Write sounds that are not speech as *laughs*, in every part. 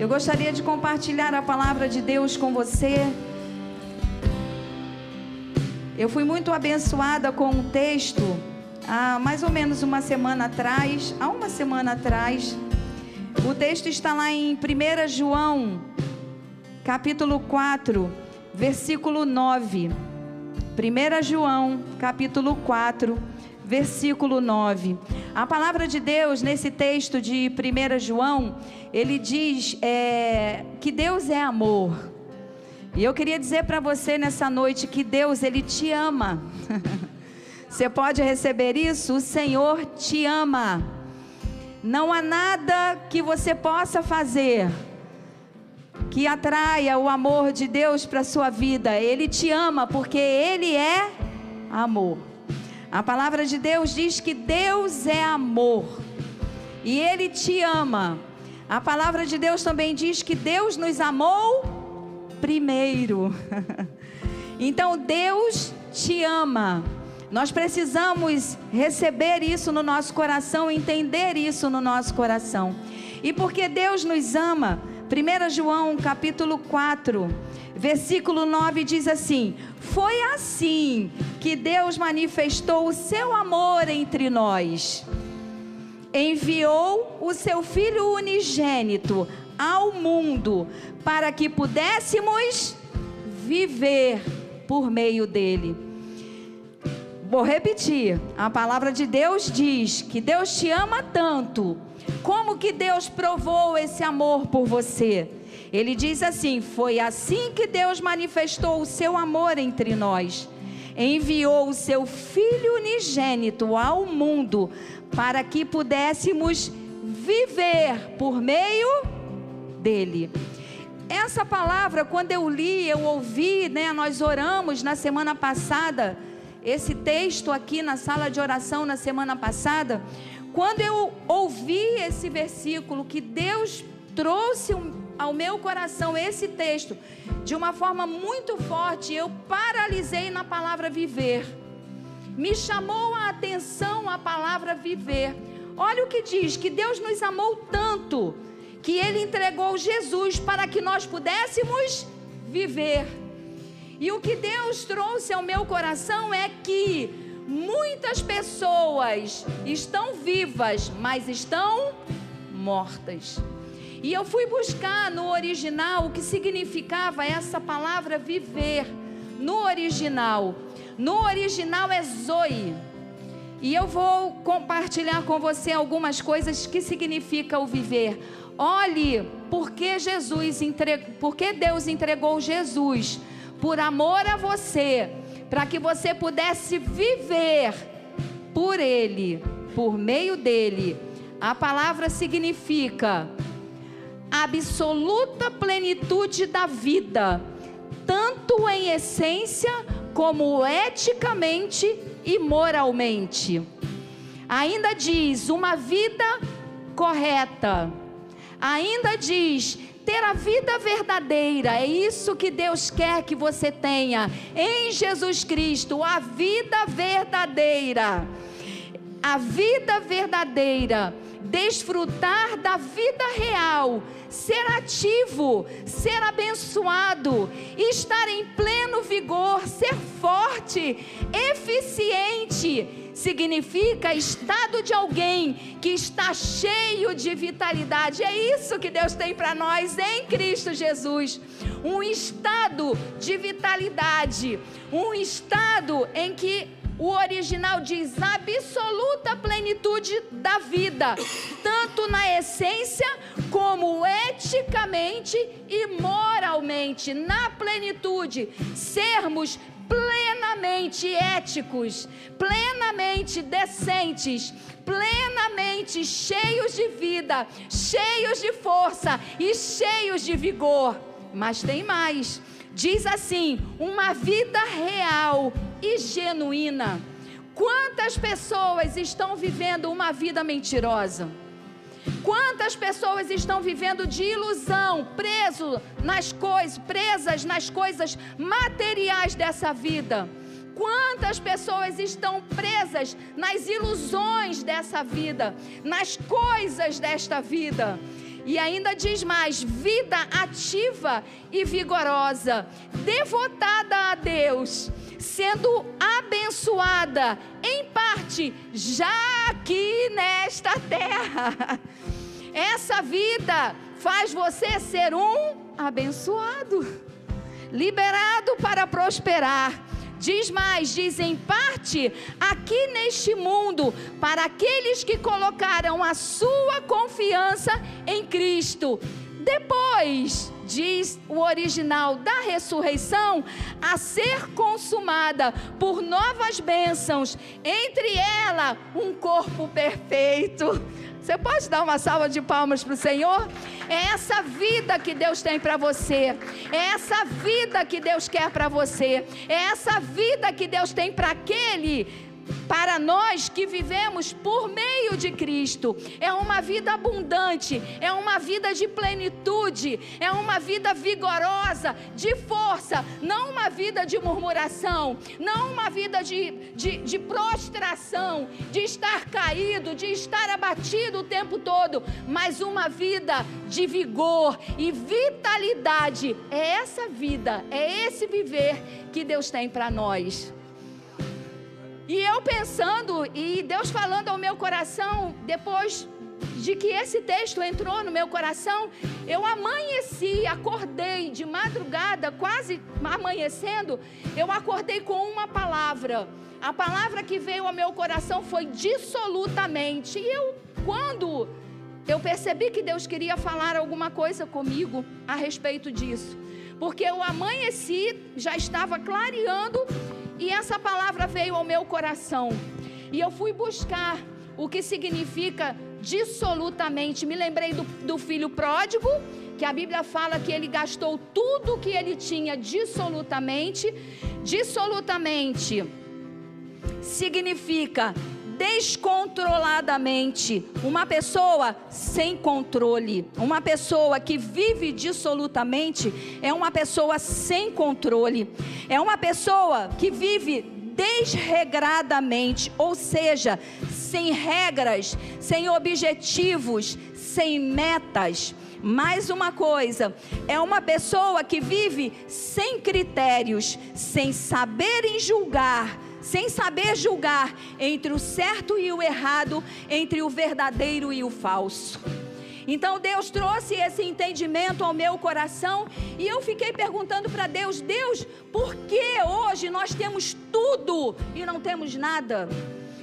Eu gostaria de compartilhar a palavra de Deus com você. Eu fui muito abençoada com um texto há mais ou menos uma semana atrás, há uma semana atrás. O texto está lá em 1 João, capítulo 4, versículo 9. 1 João, capítulo 4, versículo 9. A palavra de Deus, nesse texto de 1 João, ele diz é, que Deus é amor. E eu queria dizer para você nessa noite que Deus, ele te ama. *laughs* você pode receber isso? O Senhor te ama. Não há nada que você possa fazer que atraia o amor de Deus para sua vida. Ele te ama porque Ele é amor. A palavra de Deus diz que Deus é amor e Ele te ama. A palavra de Deus também diz que Deus nos amou primeiro. *laughs* então Deus te ama. Nós precisamos receber isso no nosso coração, entender isso no nosso coração. E porque Deus nos ama, 1 João capítulo 4, versículo 9 diz assim: Foi assim que Deus manifestou o seu amor entre nós. Enviou o seu Filho unigênito ao mundo para que pudéssemos viver por meio dele. Vou repetir: a palavra de Deus diz que Deus te ama tanto como que Deus provou esse amor por você? Ele diz assim: Foi assim que Deus manifestou o seu amor entre nós. Enviou o seu Filho unigênito ao mundo para que pudéssemos viver por meio dele. Essa palavra, quando eu li, eu ouvi, né? Nós oramos na semana passada. Esse texto aqui na sala de oração na semana passada, quando eu ouvi esse versículo, que Deus trouxe ao meu coração esse texto de uma forma muito forte, eu paralisei na palavra viver. Me chamou a atenção a palavra viver. Olha o que diz: que Deus nos amou tanto que Ele entregou Jesus para que nós pudéssemos viver. E o que Deus trouxe ao meu coração é que Muitas pessoas estão vivas, mas estão mortas. E eu fui buscar no original o que significava essa palavra viver. No original. No original é Zoe. E eu vou compartilhar com você algumas coisas que significa o viver. Olhe, porque Jesus entregou, porque Deus entregou Jesus por amor a você para que você pudesse viver por Ele, por meio dele. A palavra significa absoluta plenitude da vida, tanto em essência como eticamente e moralmente. Ainda diz uma vida correta. Ainda diz ter a vida verdadeira. É isso que Deus quer que você tenha em Jesus Cristo, a vida verdadeira. A vida verdadeira, desfrutar da vida real, ser ativo, ser abençoado, estar em pleno vigor, ser forte, eficiente significa estado de alguém que está cheio de vitalidade. É isso que Deus tem para nós em Cristo Jesus. Um estado de vitalidade, um estado em que o original diz absoluta plenitude da vida, tanto na essência como eticamente e moralmente, na plenitude, sermos plenamente éticos, plenamente decentes, plenamente cheios de vida, cheios de força e cheios de vigor. Mas tem mais. Diz assim: uma vida real e genuína. Quantas pessoas estão vivendo uma vida mentirosa? Quantas pessoas estão vivendo de ilusão, preso nas coisas, presas nas coisas materiais dessa vida? Quantas pessoas estão presas nas ilusões dessa vida, nas coisas desta vida? E ainda diz mais: vida ativa e vigorosa, devotada a Deus, sendo abençoada em parte já aqui nesta terra. *laughs* Essa vida faz você ser um abençoado, liberado para prosperar Diz mais, diz em parte, aqui neste mundo, para aqueles que colocaram a sua confiança em Cristo. Depois, diz o original da ressurreição, a ser consumada por novas bênçãos, entre ela um corpo perfeito. Você pode dar uma salva de palmas para o Senhor? É essa vida que Deus tem para você. É essa vida que Deus quer para você. É essa vida que Deus tem para aquele para nós que vivemos por meio de Cristo. É uma vida abundante, é uma vida de plenitude, é uma vida vigorosa, de força, não uma vida de murmuração, não uma vida de, de, de prostração, de estar caído, de estar abatido o tempo todo, mas uma vida de vigor e vitalidade. É essa vida, é esse viver que Deus tem para nós. E eu pensando, e Deus falando ao meu coração, depois de que esse texto entrou no meu coração, eu amanheci, acordei de madrugada, quase amanhecendo, eu acordei com uma palavra. A palavra que veio ao meu coração foi dissolutamente. E eu, quando eu percebi que Deus queria falar alguma coisa comigo a respeito disso, porque eu amanheci, já estava clareando e essa palavra veio ao meu coração. E eu fui buscar o que significa dissolutamente. Me lembrei do, do filho pródigo, que a Bíblia fala que ele gastou tudo que ele tinha dissolutamente. Dissolutamente significa descontroladamente. Uma pessoa sem controle, uma pessoa que vive dissolutamente, é uma pessoa sem controle, é uma pessoa que vive desregradamente, ou seja, sem regras, sem objetivos, sem metas. Mais uma coisa, é uma pessoa que vive sem critérios, sem saber julgar sem saber julgar entre o certo e o errado, entre o verdadeiro e o falso. Então Deus trouxe esse entendimento ao meu coração e eu fiquei perguntando para Deus: Deus, por que hoje nós temos tudo e não temos nada?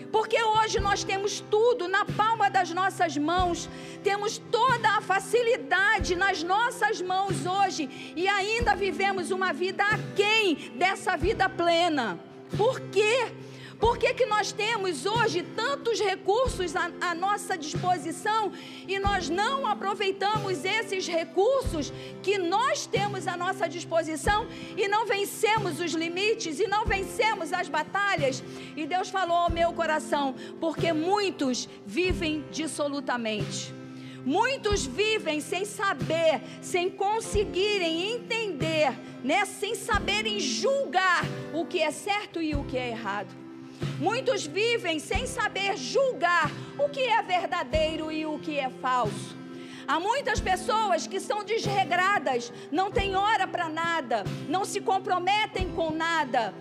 Porque hoje nós temos tudo na palma das nossas mãos, temos toda a facilidade nas nossas mãos hoje e ainda vivemos uma vida aquém dessa vida plena. Por quê? Por que, que nós temos hoje tantos recursos à, à, nossa disposição e nós não aproveitamos esses recursos que nós temos à nossa disposição e não vencemos os limites e não vencemos as batalhas? E Deus falou ao meu coração: porque muitos vivem dissolutamente. Muitos vivem sem saber, sem conseguirem entender, né? sem saberem julgar o que é certo e o que é errado. Muitos vivem sem saber julgar o que é verdadeiro e o que é falso. Há muitas pessoas que são desregradas, não têm hora para nada, não se comprometem com nada,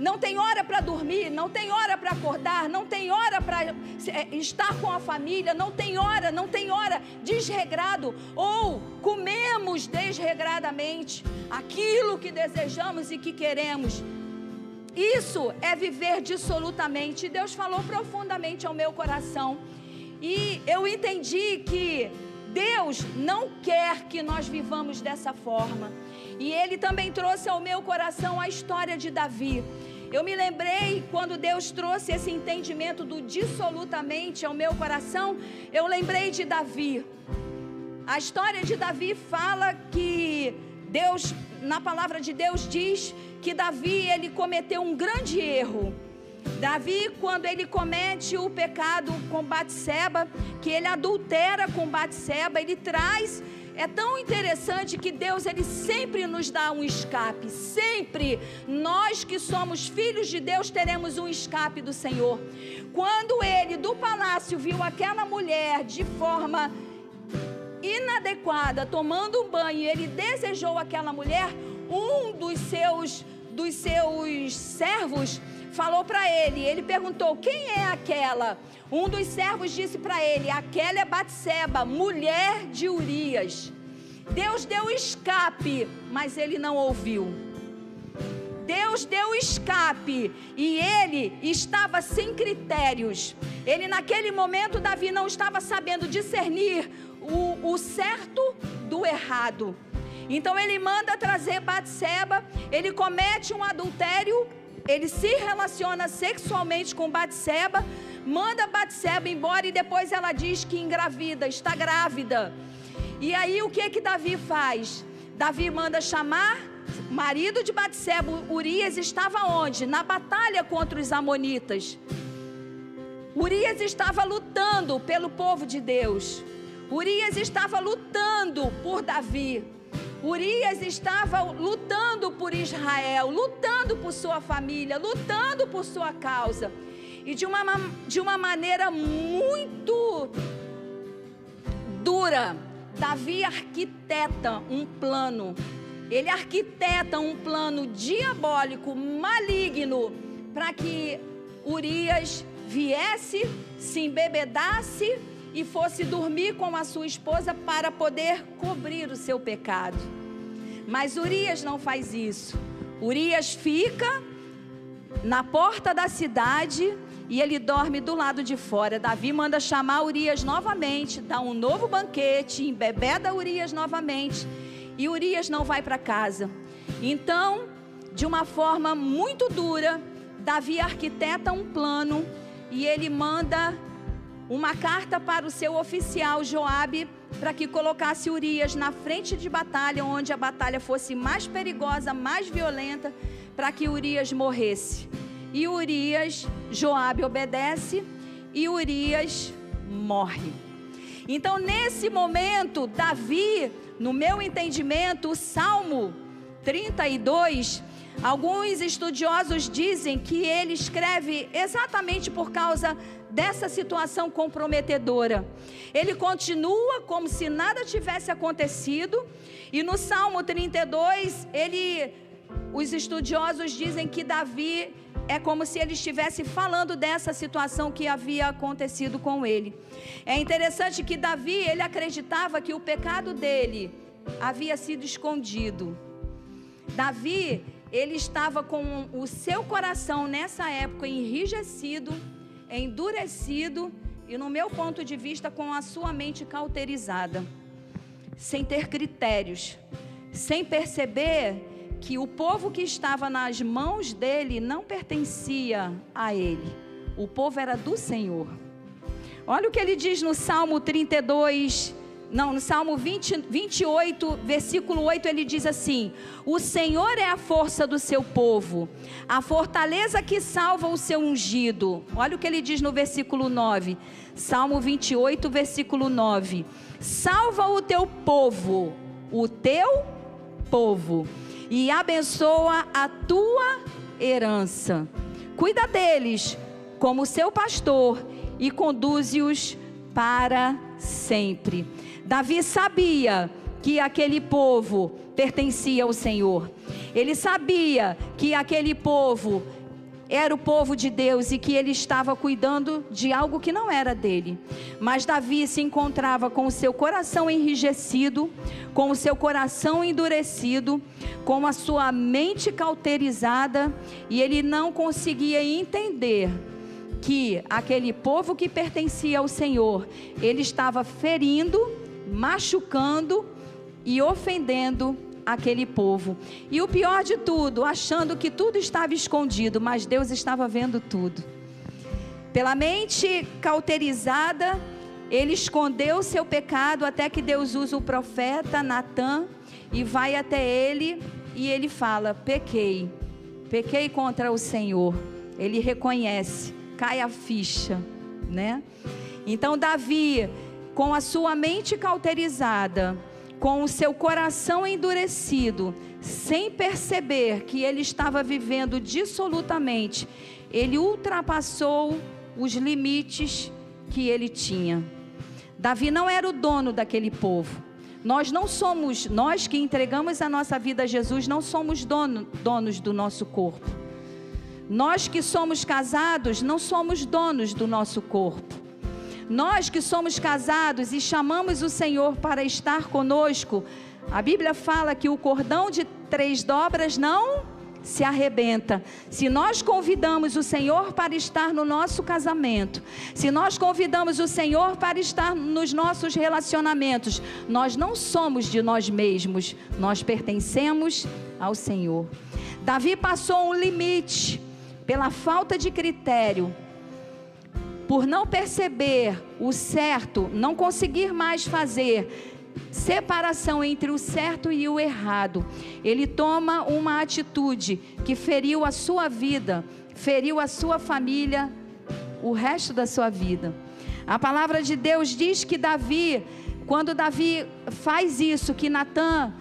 não tem hora para dormir, não tem hora para acordar, não tem hora para é, estar com a família, não tem hora, não tem hora desregrado, ou comemos desregradamente aquilo que desejamos e que queremos. Isso é viver dissolutamente. Deus falou profundamente ao meu coração. E eu entendi que Deus não quer que nós vivamos dessa forma. E Ele também trouxe ao meu coração a história de Davi. Eu me lembrei quando Deus trouxe esse entendimento do dissolutamente ao meu coração, eu lembrei de Davi. A história de Davi fala que Deus, na palavra de Deus diz que Davi ele cometeu um grande erro. Davi, quando ele comete o pecado com Batseba, que ele adultera com Batseba, ele traz é tão interessante que Deus ele sempre nos dá um escape, sempre nós que somos filhos de Deus teremos um escape do Senhor. Quando ele do palácio viu aquela mulher de forma inadequada, tomando um banho, ele desejou aquela mulher, um dos seus dos seus servos falou para ele, ele perguntou: "Quem é aquela?" Um dos servos disse para ele: "Aquela é Batseba, mulher de Urias." Deus deu escape, mas ele não ouviu. Deus deu escape e ele estava sem critérios. Ele, naquele momento, Davi não estava sabendo discernir o, o certo do errado. Então ele manda trazer Batseba, ele comete um adultério, ele se relaciona sexualmente com Batseba, manda Batseba embora e depois ela diz que engravida, está grávida. E aí o que que Davi faz? Davi manda chamar marido de Batseba, Urias estava onde? Na batalha contra os amonitas. Urias estava lutando pelo povo de Deus. Urias estava lutando por Davi. Urias estava lutando por Israel, lutando por sua família, lutando por sua causa. E de uma, de uma maneira muito dura, Davi arquiteta um plano. Ele arquiteta um plano diabólico, maligno, para que Urias viesse, se embebedasse e fosse dormir com a sua esposa para poder cobrir o seu pecado. Mas Urias não faz isso. Urias fica na porta da cidade e ele dorme do lado de fora. Davi manda chamar Urias novamente, dá um novo banquete, embebeda Urias novamente. E Urias não vai para casa. Então, de uma forma muito dura, Davi arquiteta um plano e ele manda uma carta para o seu oficial Joabe para que colocasse Urias na frente de batalha, onde a batalha fosse mais perigosa, mais violenta, para que Urias morresse. E Urias, Joabe obedece e Urias morre. Então, nesse momento, Davi, no meu entendimento, o Salmo 32, alguns estudiosos dizem que ele escreve exatamente por causa dessa situação comprometedora. Ele continua como se nada tivesse acontecido, e no Salmo 32, ele os estudiosos dizem que Davi é como se ele estivesse falando dessa situação que havia acontecido com ele. É interessante que Davi, ele acreditava que o pecado dele havia sido escondido. Davi, ele estava com o seu coração nessa época enrijecido, endurecido e, no meu ponto de vista, com a sua mente cauterizada, sem ter critérios, sem perceber que o povo que estava nas mãos dele não pertencia a ele. O povo era do Senhor. Olha o que ele diz no Salmo 32, não, no Salmo 20, 28, versículo 8, ele diz assim: O Senhor é a força do seu povo, a fortaleza que salva o seu ungido. Olha o que ele diz no versículo 9. Salmo 28, versículo 9: Salva o teu povo, o teu povo e abençoa a tua herança. Cuida deles como seu pastor e conduze-os para sempre. Davi sabia que aquele povo pertencia ao Senhor. Ele sabia que aquele povo era o povo de Deus e que ele estava cuidando de algo que não era dele. Mas Davi se encontrava com o seu coração enrijecido, com o seu coração endurecido, com a sua mente cauterizada, e ele não conseguia entender que aquele povo que pertencia ao Senhor, ele estava ferindo, machucando e ofendendo aquele povo. E o pior de tudo, achando que tudo estava escondido, mas Deus estava vendo tudo. Pela mente cauterizada, ele escondeu seu pecado até que Deus usa o profeta Natã e vai até ele e ele fala: Pequei, pequei contra o Senhor. Ele reconhece, cai a ficha, né? Então, Davi, com a sua mente cauterizada, com o seu coração endurecido, sem perceber que ele estava vivendo dissolutamente, ele ultrapassou os limites que ele tinha. Davi não era o dono daquele povo. Nós não somos, nós que entregamos a nossa vida a Jesus, não somos dono, donos do nosso corpo. Nós que somos casados, não somos donos do nosso corpo. Nós que somos casados e chamamos o Senhor para estar conosco, a Bíblia fala que o cordão de três dobras não se arrebenta. Se nós convidamos o Senhor para estar no nosso casamento, se nós convidamos o Senhor para estar nos nossos relacionamentos, nós não somos de nós mesmos, nós pertencemos ao Senhor. Davi passou um limite pela falta de critério. Por não perceber o certo, não conseguir mais fazer, separação entre o certo e o errado. Ele toma uma atitude que feriu a sua vida, feriu a sua família, o resto da sua vida. A palavra de Deus diz que Davi, quando Davi faz isso, que Natan,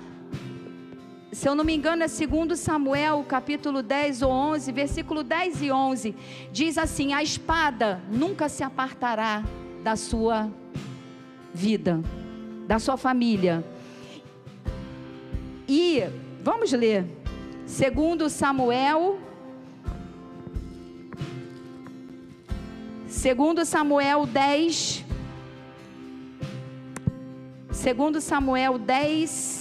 se eu não me engano, é segundo Samuel, capítulo 10 ou 11, versículo 10 e 11, diz assim: a espada nunca se apartará da sua vida da sua família. E vamos ler. Segundo Samuel Segundo Samuel 10 Segundo Samuel 10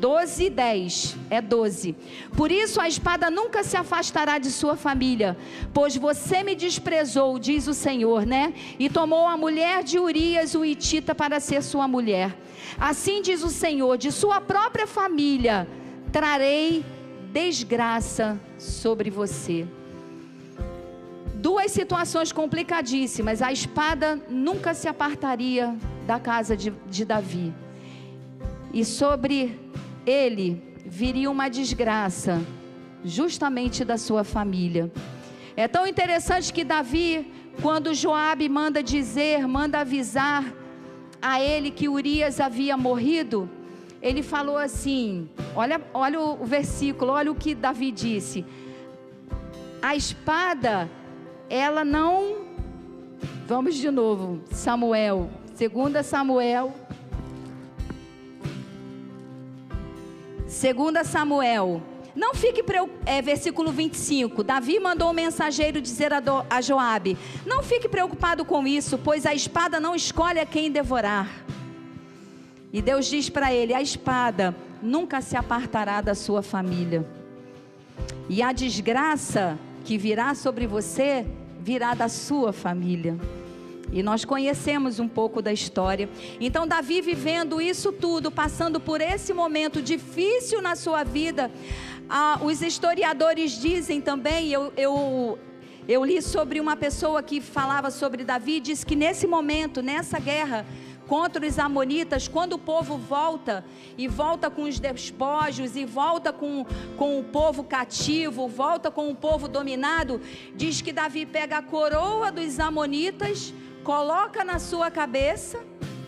12 e 10. É 12. Por isso a espada nunca se afastará de sua família, pois você me desprezou, diz o Senhor, né? E tomou a mulher de Urias, o Itita, para ser sua mulher. Assim diz o Senhor: de sua própria família trarei desgraça sobre você. Duas situações complicadíssimas. A espada nunca se apartaria da casa de, de Davi. E sobre ele viria uma desgraça, justamente da sua família. É tão interessante que Davi, quando Joabe manda dizer, manda avisar a ele que Urias havia morrido, ele falou assim: olha, olha o versículo, olha o que Davi disse. A espada, ela não. Vamos de novo, Samuel, 2 Samuel Segunda Samuel. Não fique é, versículo 25. Davi mandou um mensageiro dizer a, do, a Joabe: Não fique preocupado com isso, pois a espada não escolhe a quem devorar. E Deus diz para ele: A espada nunca se apartará da sua família. E a desgraça que virá sobre você virá da sua família. E nós conhecemos um pouco da história. Então, Davi vivendo isso tudo, passando por esse momento difícil na sua vida, ah, os historiadores dizem também, eu, eu, eu li sobre uma pessoa que falava sobre Davi, diz que nesse momento, nessa guerra, contra os amonitas, quando o povo volta, e volta com os despojos, e volta com, com o povo cativo, volta com o povo dominado, diz que Davi pega a coroa dos amonitas, coloca na sua cabeça.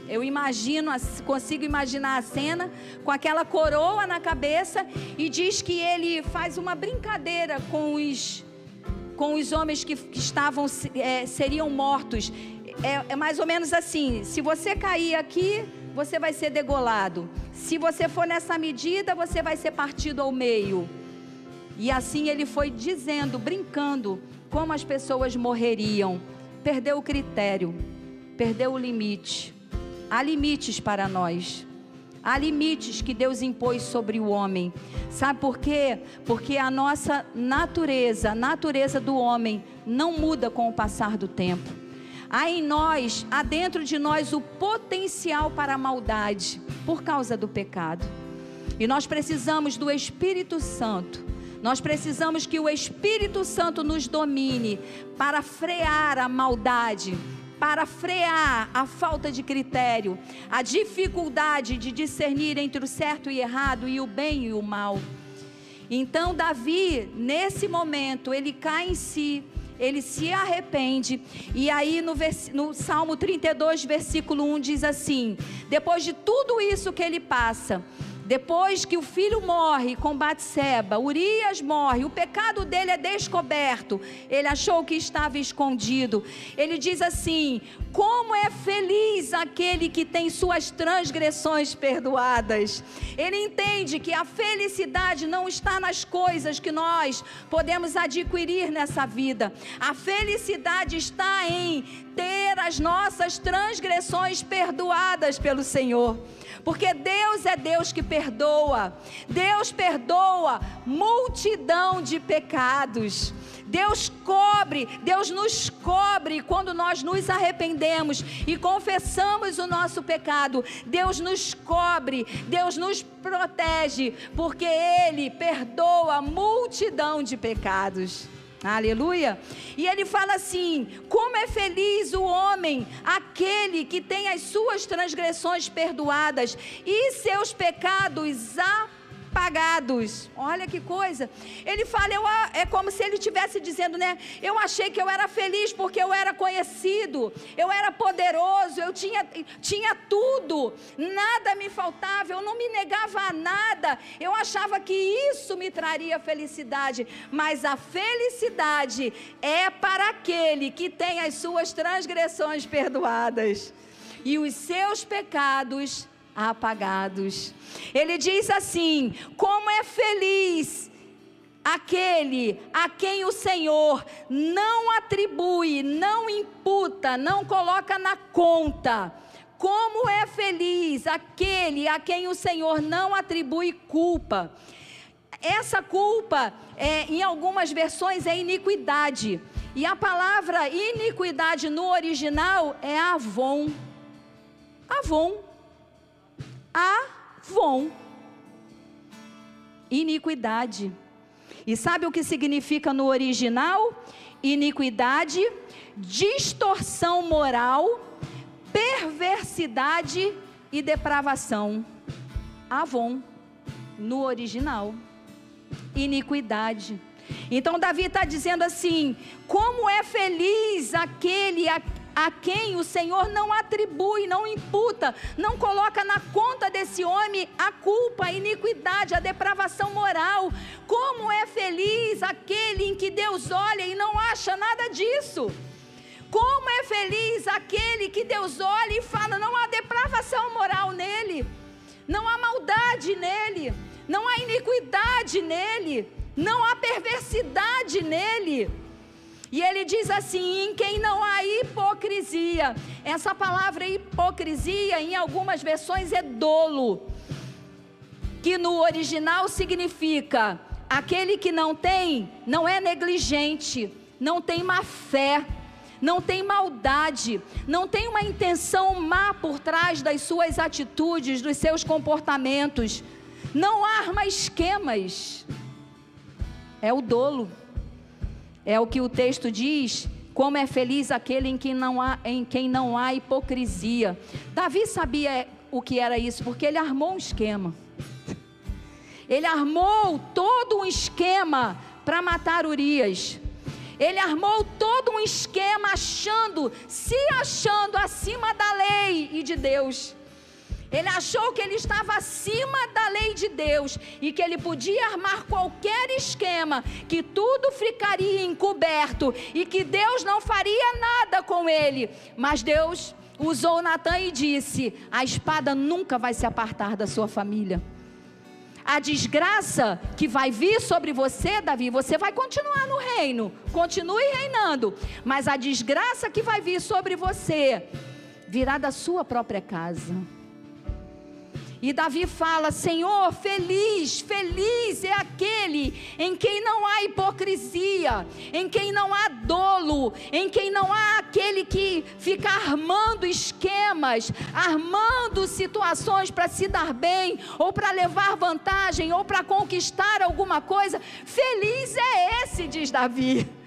Eu imagino, consigo imaginar a cena com aquela coroa na cabeça e diz que ele faz uma brincadeira com os com os homens que, que estavam é, seriam mortos. É, é mais ou menos assim: se você cair aqui, você vai ser degolado. Se você for nessa medida, você vai ser partido ao meio. E assim ele foi dizendo, brincando, como as pessoas morreriam perdeu o critério, perdeu o limite. Há limites para nós. Há limites que Deus impôs sobre o homem. Sabe por quê? Porque a nossa natureza, a natureza do homem, não muda com o passar do tempo. Há em nós, há dentro de nós o potencial para a maldade por causa do pecado. E nós precisamos do Espírito Santo nós precisamos que o Espírito Santo nos domine para frear a maldade, para frear a falta de critério, a dificuldade de discernir entre o certo e errado e o bem e o mal. Então, Davi, nesse momento, ele cai em si, ele se arrepende. E aí no, no, Salmo 32, versículo 1 diz assim: Depois de tudo isso que ele passa, Depois que o filho morre com Batseba, Urias morre, o pecado dele é descoberto. Ele achou que estava escondido. Ele diz assim: Como é feliz aquele que tem suas transgressões perdoadas. Ele entende que a felicidade não está nas coisas que nós podemos adquirir nessa vida. A felicidade está em ter as nossas transgressões perdoadas pelo Senhor. Porque Deus é Deus que perdoa. Deus perdoa multidão de pecados. Deus cobre, Deus nos cobre quando nós nos arrependemos e confessamos o nosso pecado. Deus nos cobre, Deus nos protege, porque Ele perdoa multidão de pecados. Aleluia. E ele fala assim: como é feliz o homem, aquele que tem as suas transgressões perdoadas e seus pecados apagados pagados. Olha que coisa. Ele fala, eu, é como se ele estivesse dizendo, né? Eu achei que eu era feliz porque eu era conhecido, eu era poderoso, eu tinha, tinha tudo, nada me faltava, eu não me negava a nada. Eu achava que isso me traria felicidade, mas a felicidade é para aquele que tem as suas transgressões perdoadas e os seus pecados apagados. Ele diz assim: como é feliz aquele a quem o Senhor não atribui, não imputa, não coloca na conta. Como é feliz aquele a quem o Senhor não atribui culpa. Essa culpa, é, em algumas versões, é iniquidade. E a palavra iniquidade no original é avon. Avon. Avon. Iniquidade. E sabe o que significa no original? Iniquidade, distorção moral, perversidade e depravação. Avon, no original. Iniquidade. Então Davi está dizendo assim: como é feliz aquele a a quem o Senhor não atribui, não imputa, não coloca na conta desse homem a culpa, a iniquidade, a depravação moral. Como é feliz aquele em que Deus olha e não acha nada disso. Como é feliz aquele que Deus olha e fala: não há depravação moral nele, não há maldade nele, não há iniquidade nele, não há perversidade nele. E ele diz assim: em quem não há hipocrisia. Essa palavra hipocrisia, em algumas versões, é dolo, que no original significa aquele que não tem, não é negligente, não tem má fé, não tem maldade, não tem uma intenção má por trás das suas atitudes, dos seus comportamentos, não arma esquemas. É o dolo. É o que o texto diz, como é feliz aquele em quem não há, em quem não há hipocrisia. Davi sabia o que era isso, porque ele armou um esquema. Ele armou todo um esquema para matar Urias. Ele armou todo um esquema achando, se achando acima da lei e de Deus. Ele achou que ele estava acima da lei de Deus e que ele podia armar qualquer esquema, que tudo ficaria encoberto e que Deus não faria nada com ele. Mas Deus usou Natan e disse: A espada nunca vai se apartar da sua família. A desgraça que vai vir sobre você, Davi, você vai continuar no reino, continue reinando, mas a desgraça que vai vir sobre você virá da sua própria casa. E Davi fala: Senhor, feliz, feliz é aquele em quem não há hipocrisia, em quem não há dolo, em quem não há aquele que fica armando esquemas, armando situações para se dar bem, ou para levar vantagem, ou para conquistar alguma coisa. Feliz é esse, diz Davi.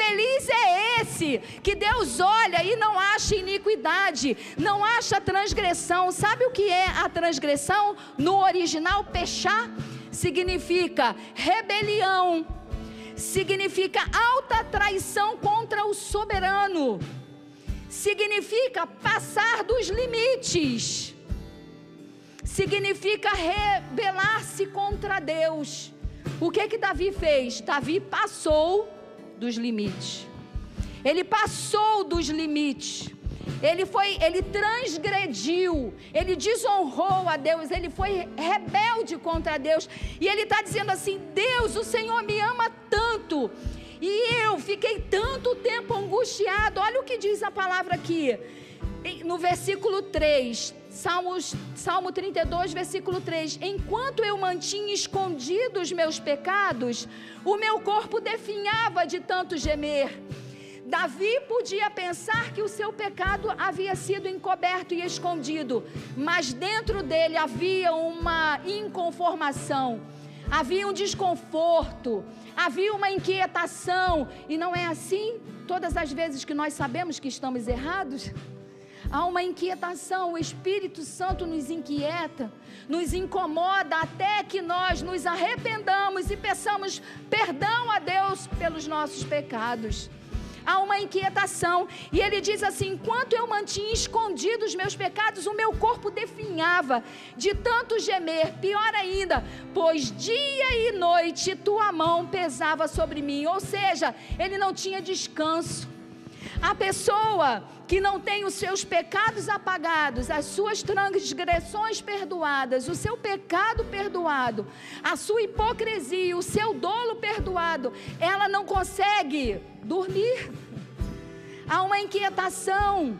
Feliz é esse que Deus olha e não acha iniquidade, não acha transgressão. Sabe o que é a transgressão? No original, pechar significa rebelião, significa alta traição contra o soberano, significa passar dos limites significa rebelar-se contra Deus. O que que Davi fez? Davi passou dos limites. Ele passou dos limites. Ele foi, ele transgrediu, ele desonrou a Deus, ele foi rebelde contra Deus. E ele está dizendo assim: Deus, o Senhor me ama tanto. E eu fiquei tanto tempo angustiado. Olha o que diz a palavra aqui. No versículo 3, Salmos, Salmo 32, versículo 3: Enquanto eu mantinha escondidos os meus pecados, o meu corpo definhava de tanto gemer. Davi podia pensar que o seu pecado havia sido encoberto e escondido, mas dentro dele havia uma inconformação, havia um desconforto, havia uma inquietação, e não é assim todas as vezes que nós sabemos que estamos errados? Há uma inquietação, o Espírito Santo nos inquieta, nos incomoda até que nós nos arrependamos e peçamos perdão a Deus pelos nossos pecados há uma inquietação. E ele diz assim: enquanto eu mantinha escondidos os meus pecados, o meu corpo definhava de tanto gemer. Pior ainda, pois dia e noite tua mão pesava sobre mim. Ou seja, ele não tinha descanso. A pessoa que não tem os seus pecados apagados, as suas transgressões perdoadas, o seu pecado perdoado, a sua hipocrisia, o seu dolo perdoado, ela não consegue dormir. Há uma inquietação.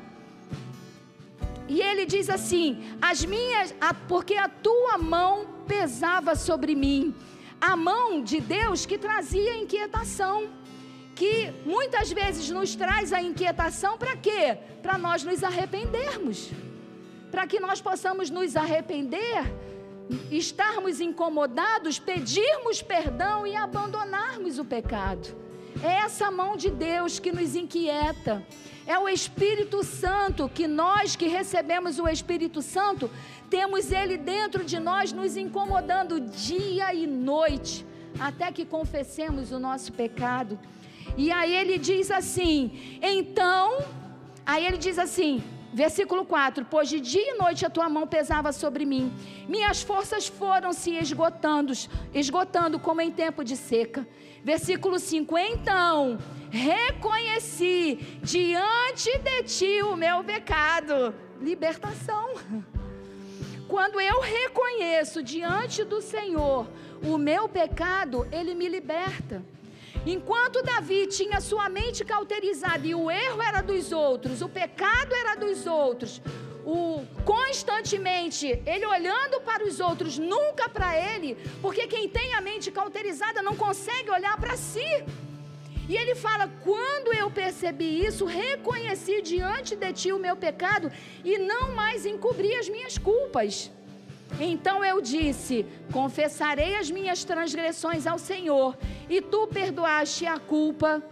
E ele diz assim: as minhas, porque a tua mão pesava sobre mim. A mão de Deus que trazia inquietação que muitas vezes nos traz a inquietação para quê? Para nós nos arrependermos. Para que nós possamos nos arrepender, estarmos incomodados, pedirmos perdão e abandonarmos o pecado. É essa mão de Deus que nos inquieta. É o Espírito Santo que nós que recebemos o Espírito Santo, temos ele dentro de nós nos incomodando dia e noite, até que confessemos o nosso pecado. E aí ele diz assim: então, aí ele diz assim, versículo 4: Pois de dia e noite a tua mão pesava sobre mim, minhas forças foram se esgotando, esgotando como em tempo de seca. Versículo 5: Então reconheci diante de ti o meu pecado, libertação. *laughs* Quando eu reconheço diante do Senhor o meu pecado, ele me liberta. Enquanto Davi tinha sua mente cauterizada e o erro era dos outros, o pecado era dos outros, o constantemente ele olhando para os outros, nunca para ele, porque quem tem a mente cauterizada não consegue olhar para si. E ele fala: quando eu percebi isso, reconheci diante de ti o meu pecado e não mais encobri as minhas culpas. Então eu disse: Confessarei as minhas transgressões ao Senhor, e tu perdoaste a culpa.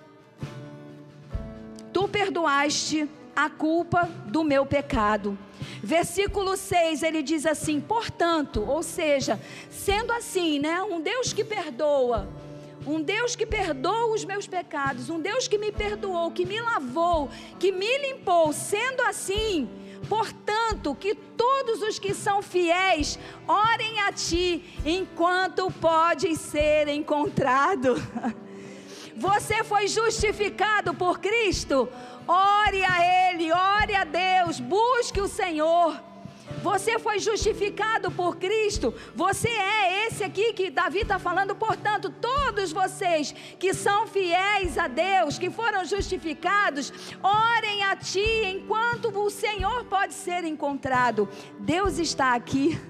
Tu perdoaste a culpa do meu pecado. Versículo 6, ele diz assim: portanto, ou seja, sendo assim, né, um Deus que perdoa, um Deus que perdoa os meus pecados, um Deus que me perdoou, que me lavou, que me limpou, sendo assim, Portanto, que todos os que são fiéis orem a ti enquanto pode ser encontrado. *laughs* Você foi justificado por Cristo? Ore a Ele, ore a Deus, busque o Senhor. Você foi justificado por Cristo. Você é esse aqui que Davi está falando. Portanto, todos vocês que são fiéis a Deus, que foram justificados, orem a Ti enquanto o Senhor pode ser encontrado. Deus está aqui.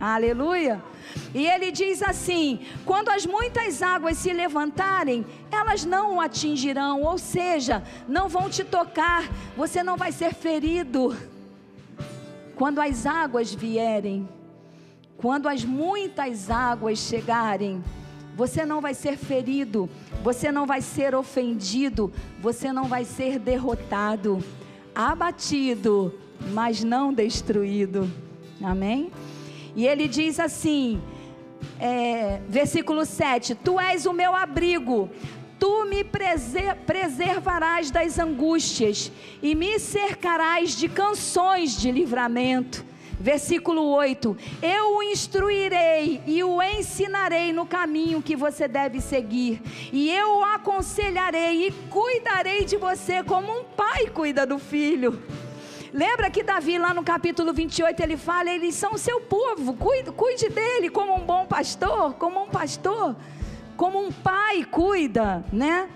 Aleluia. E ele diz assim: quando as muitas águas se levantarem, elas não o atingirão, ou seja, não vão te tocar, você não vai ser ferido. Quando as águas vierem, quando as muitas águas chegarem, você não vai ser ferido, você não vai ser ofendido, você não vai ser derrotado, abatido, mas não destruído. Amém? E ele diz assim, é, versículo 7: Tu és o meu abrigo, Tu me preservarás das angústias e me cercarás de canções de livramento. Versículo 8: Eu o instruirei e o ensinarei no caminho que você deve seguir, e eu o aconselharei e cuidarei de você como um pai cuida do filho. Lembra que Davi, lá no capítulo 28, ele fala: eles são seu povo, cuide, cuide dele como um bom pastor, como um pastor, como um pai cuida, né?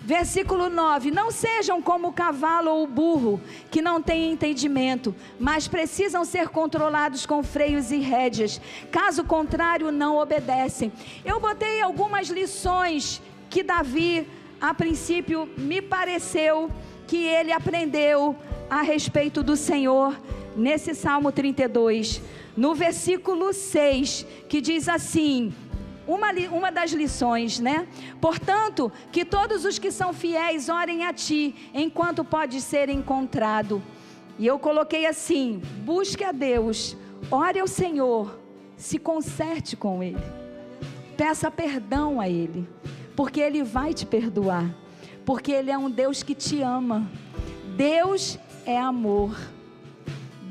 Versículo 9: Não sejam como o cavalo ou o burro, que não têm entendimento, mas precisam ser controlados com freios e rédeas, caso contrário, não obedecem. Eu botei algumas lições que Davi, a princípio, me pareceu que ele aprendeu a respeito do Senhor nesse Salmo 32, no versículo 6, que diz assim: uma, uma das lições, né? Portanto, que todos os que são fiéis orem a ti, enquanto pode ser encontrado. E eu coloquei assim: busque a Deus, ore ao Senhor, se conserte com Ele, peça perdão a Ele, porque Ele vai te perdoar, porque Ele é um Deus que te ama. Deus é amor.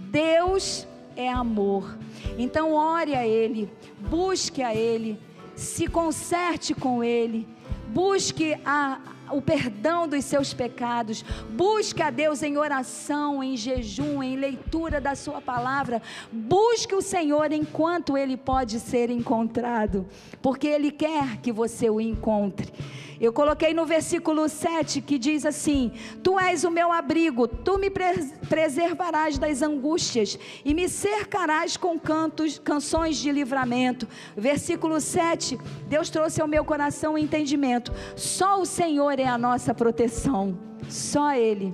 Deus é amor. Então ore a Ele, busque a Ele, se conserte com Ele, busque a, o perdão dos seus pecados, busque a Deus em oração, em jejum, em leitura da Sua palavra, busque o Senhor enquanto Ele pode ser encontrado, porque Ele quer que você o encontre. Eu coloquei no versículo 7 que diz assim: Tu és o meu abrigo, tu me preservarás das angústias e me cercarás com cantos, canções de livramento. Versículo 7, Deus trouxe ao meu coração o entendimento. Só o Senhor é a nossa proteção, só Ele.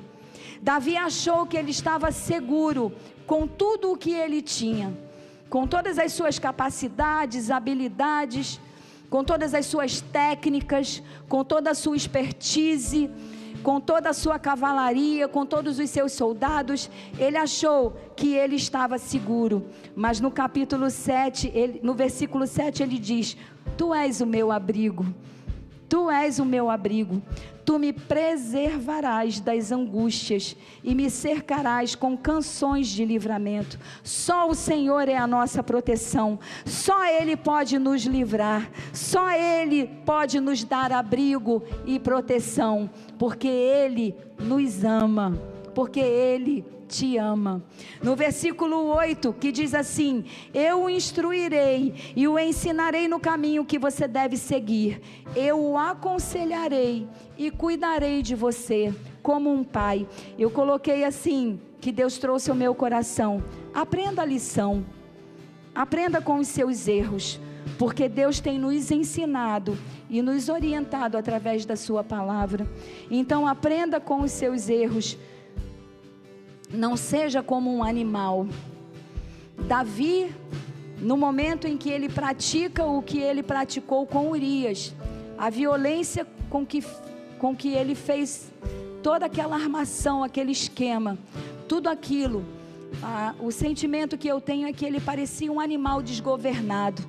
Davi achou que ele estava seguro com tudo o que ele tinha, com todas as suas capacidades, habilidades, com todas as suas técnicas, com toda a sua expertise, com toda a sua cavalaria, com todos os seus soldados, ele achou que ele estava seguro. Mas no capítulo 7, ele, no versículo 7, ele diz: Tu és o meu abrigo. Tu és o meu abrigo. Tu me preservarás das angústias e me cercarás com canções de livramento. Só o Senhor é a nossa proteção. Só Ele pode nos livrar. Só Ele pode nos dar abrigo e proteção, porque Ele nos ama. Porque Ele te ama. No versículo 8, que diz assim: Eu o instruirei e o ensinarei no caminho que você deve seguir. Eu o aconselharei e cuidarei de você como um pai. Eu coloquei assim, que Deus trouxe ao meu coração. Aprenda a lição. Aprenda com os seus erros, porque Deus tem nos ensinado e nos orientado através da sua palavra. Então aprenda com os seus erros não seja como um animal. Davi, no momento em que ele pratica o que ele praticou com Urias, a violência com que, com que ele fez toda aquela armação, aquele esquema, tudo aquilo, o sentimento que eu tenho é que ele parecia um animal desgovernado.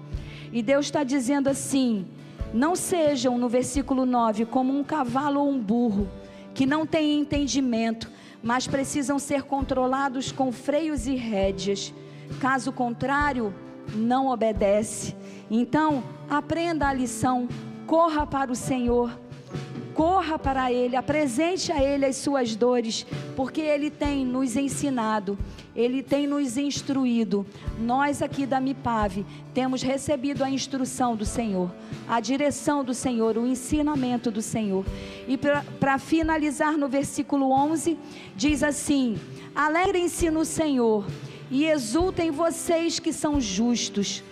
E Deus está dizendo assim: não sejam, no versículo 9, como um cavalo ou um burro, que não tem entendimento, mas precisam ser controlados com freios e rédeas. Caso contrário, não obedece. Então, aprenda a lição, corra para o Senhor corra para Ele, apresente a Ele as suas dores, porque Ele tem nos ensinado, Ele tem nos instruído. Nós aqui da MIPAV temos recebido a instrução do Senhor, a direção do Senhor, o ensinamento do Senhor. E para finalizar no versículo 11, diz assim: Alegrem-se no Senhor e exultem vocês que são justos,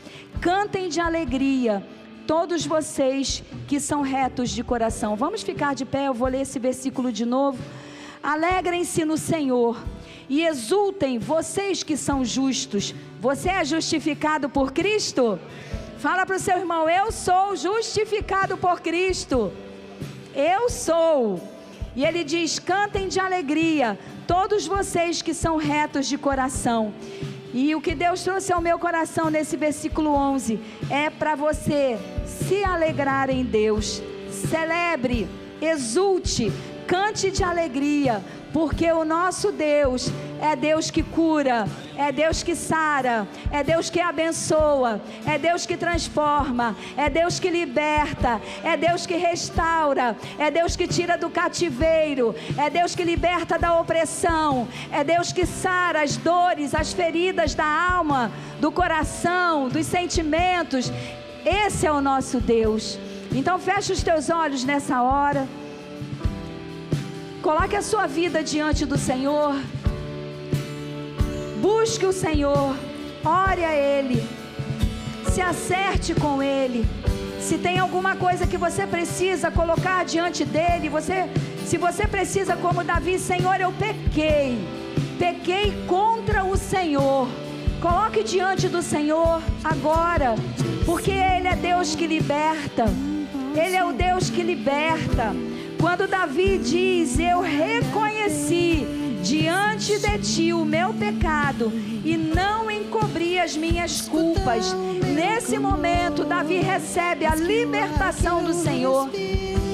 cantem de alegria todos vocês que são retos de coração. Vamos ficar de pé, eu vou ler esse versículo de novo. Alegrem-se no Senhor e exultem vocês que são justos. Você é justificado por Cristo? Fala para o seu irmão: Eu sou justificado por Cristo. Eu sou. E ele diz: Cantem de alegria, todos vocês que são retos de coração. E o que Deus trouxe ao meu coração nesse versículo 11 é para você se alegrar em Deus. Celebre, exulte, cante de alegria, porque o nosso Deus é Deus que cura, é Deus que sara, é Deus que abençoa, é Deus que transforma, é Deus que liberta, é Deus que restaura, é Deus que tira do cativeiro, é Deus que liberta da opressão, é Deus que sara as dores, as feridas da alma, do coração, dos sentimentos. Esse é o nosso Deus. Então feche os teus olhos nessa hora. Coloque a sua vida diante do Senhor. Busque o Senhor. Ore a Ele. Se acerte com Ele. Se tem alguma coisa que você precisa colocar diante dele, você, se você precisa, como Davi, Senhor, eu pequei, pequei contra o Senhor. Coloque diante do Senhor agora, porque Ele é Deus que liberta. Ele é o Deus que liberta. Quando Davi diz: Eu reconheci diante de ti o meu pecado e não encobri as minhas culpas. Nesse momento, Davi recebe a libertação do Senhor.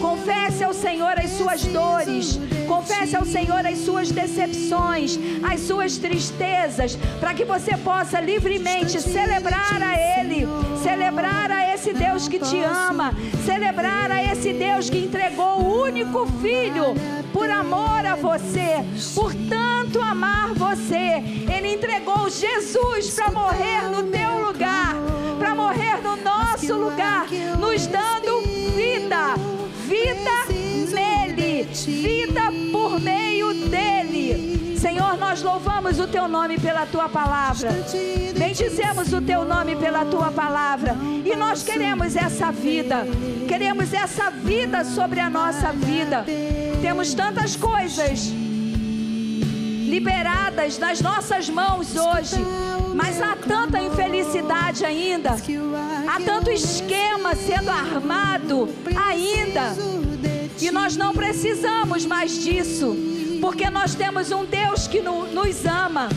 Confesse ao Senhor as suas dores, confesse ao Senhor as suas decepções, as suas tristezas, para que você possa livremente celebrar a Ele, celebrar a esse Deus que te ama, celebrar a esse Deus que entregou o único filho por amor a você, por tanto amar você. Ele entregou Jesus para morrer no teu lugar, para morrer no nosso lugar, nos dando vida vida nele, vida por meio dele. Senhor, nós louvamos o teu nome pela tua palavra. Bendizemos o teu nome pela tua palavra. E nós queremos essa vida. Queremos essa vida sobre a nossa vida. Temos tantas coisas liberadas nas nossas mãos hoje, mas há tanta infelicidade ainda, há tanto esquema sendo armado ainda, e nós não precisamos mais disso, porque nós temos um Deus que no, nos ama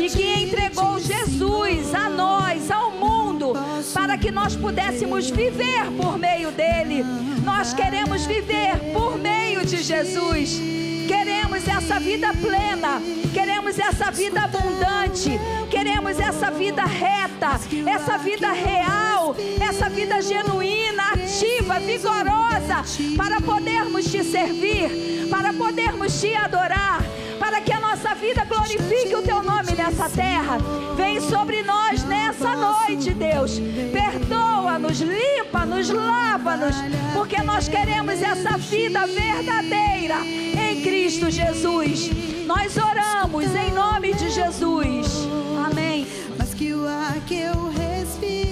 e que entregou Jesus a nós, ao mundo, para que nós pudéssemos viver por meio dele. Nós queremos viver por meio de Jesus. Queremos essa vida plena, queremos essa vida abundante, queremos essa vida reta, essa vida real, essa vida genuína, ativa, vigorosa, para podermos te servir, para podermos te adorar, para que a nossa vida glorifique o teu nome nessa terra. Vem sobre nós nessa noite, Deus. Perdoa-nos, limpa-nos, lava-nos, porque nós queremos essa vida verdadeira em Cristo Jesus. Nós oramos em nome de Jesus. Amém. Mas que o ar que eu respiro